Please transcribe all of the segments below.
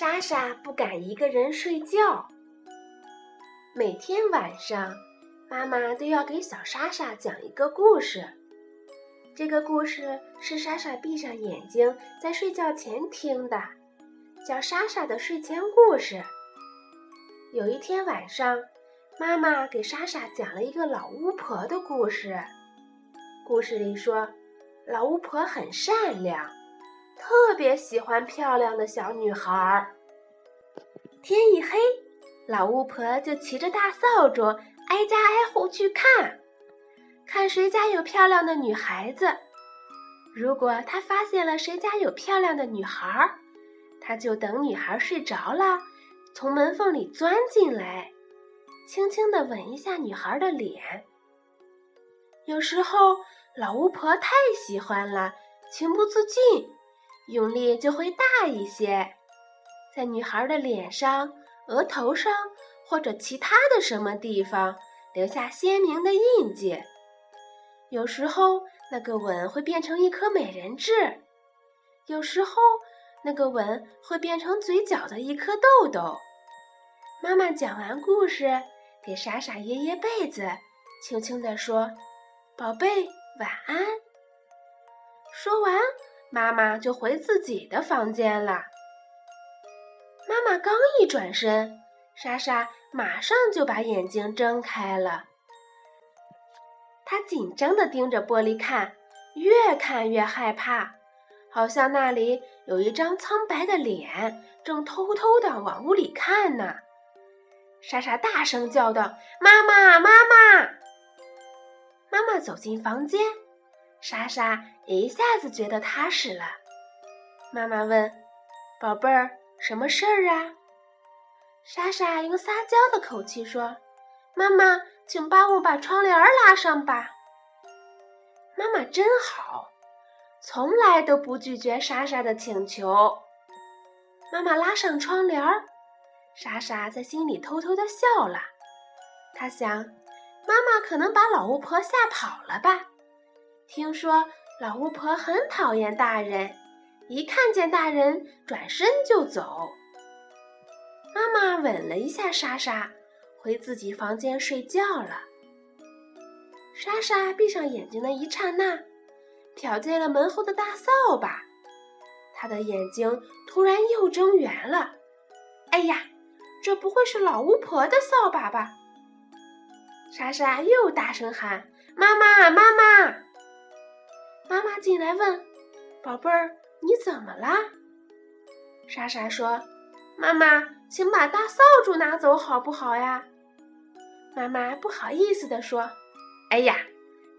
莎莎不敢一个人睡觉。每天晚上，妈妈都要给小莎莎讲一个故事。这个故事是莎莎闭上眼睛在睡觉前听的，叫《莎莎的睡前故事》。有一天晚上，妈妈给莎莎讲了一个老巫婆的故事。故事里说，老巫婆很善良。特别喜欢漂亮的小女孩儿。天一黑，老巫婆就骑着大扫帚，挨家挨户去看，看谁家有漂亮的女孩子。如果她发现了谁家有漂亮的女孩儿，她就等女孩睡着了，从门缝里钻进来，轻轻地吻一下女孩的脸。有时候，老巫婆太喜欢了，情不自禁。用力就会大一些，在女孩的脸上、额头上或者其他的什么地方留下鲜明的印记。有时候那个吻会变成一颗美人痣，有时候那个吻会变成嘴角的一颗痘痘。妈妈讲完故事，给傻傻掖掖被子，轻轻地说：“宝贝，晚安。”说完。妈妈就回自己的房间了。妈妈刚一转身，莎莎马上就把眼睛睁开了。她紧张地盯着玻璃看，越看越害怕，好像那里有一张苍白的脸正偷偷地往屋里看呢。莎莎大声叫道：“妈妈，妈妈！”妈妈走进房间。莎莎一下子觉得踏实了。妈妈问：“宝贝儿，什么事儿啊？”莎莎用撒娇的口气说：“妈妈，请帮我把窗帘拉上吧。”妈妈真好，从来都不拒绝莎莎的请求。妈妈拉上窗帘儿，莎莎在心里偷偷的笑了。她想：妈妈可能把老巫婆吓跑了吧。听说老巫婆很讨厌大人，一看见大人转身就走。妈妈吻了一下莎莎，回自己房间睡觉了。莎莎闭上眼睛的一刹那，瞟见了门后的大扫把，她的眼睛突然又睁圆了。哎呀，这不会是老巫婆的扫把吧？莎莎又大声喊：“妈妈，妈妈！”妈妈进来问：“宝贝儿，你怎么啦？”莎莎说：“妈妈，请把大扫帚拿走好不好呀？”妈妈不好意思地说：“哎呀，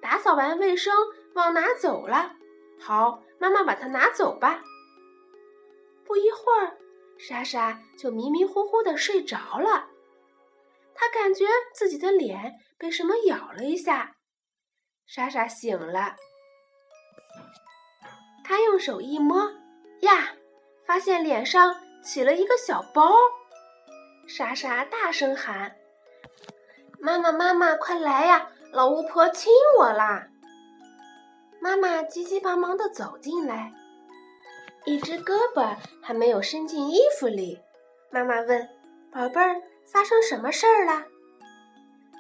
打扫完卫生忘拿走了。好，妈妈把它拿走吧。”不一会儿，莎莎就迷迷糊糊的睡着了。她感觉自己的脸被什么咬了一下。莎莎醒了。他用手一摸，呀，发现脸上起了一个小包。莎莎大声喊：“妈妈，妈妈，快来呀！老巫婆亲我啦！”妈妈急急忙忙地走进来，一只胳膊还没有伸进衣服里。妈妈问：“宝贝儿，发生什么事儿了？”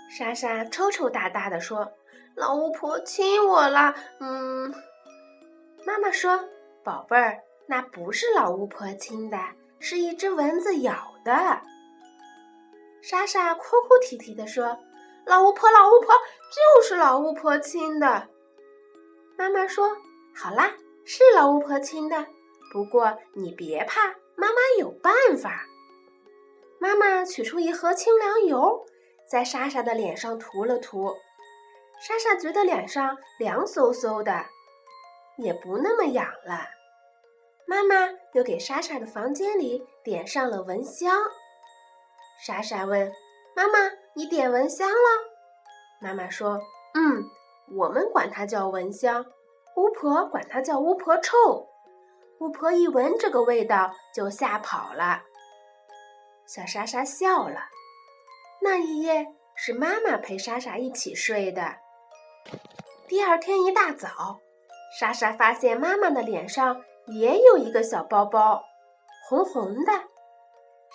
莎莎抽抽搭搭地说：“老巫婆亲我了。”嗯。妈妈说：“宝贝儿，那不是老巫婆亲的，是一只蚊子咬的。”莎莎哭哭啼啼地说：“老巫婆，老巫婆，就是老巫婆亲的。”妈妈说：“好啦，是老巫婆亲的，不过你别怕，妈妈有办法。”妈妈取出一盒清凉油，在莎莎的脸上涂了涂，莎莎觉得脸上凉飕飕的。也不那么痒了。妈妈又给莎莎的房间里点上了蚊香。莎莎问：“妈妈，你点蚊香了？”妈妈说：“嗯，我们管它叫蚊香，巫婆管它叫巫婆臭。巫婆一闻这个味道就吓跑了。”小莎莎笑了。那一夜是妈妈陪莎莎一起睡的。第二天一大早。莎莎发现妈妈的脸上也有一个小包包，红红的，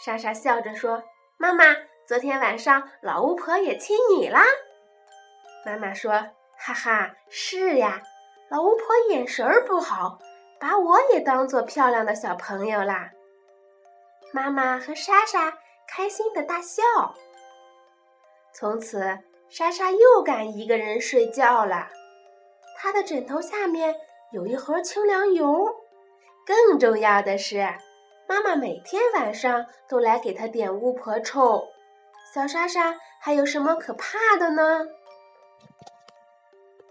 莎莎笑着说：“妈妈，昨天晚上老巫婆也亲你啦。”妈妈说：“哈哈，是呀，老巫婆眼神儿不好，把我也当做漂亮的小朋友啦。”妈妈和莎莎开心的大笑。从此，莎莎又敢一个人睡觉了。他的枕头下面有一盒清凉油。更重要的是，妈妈每天晚上都来给他点巫婆臭。小莎莎还有什么可怕的呢？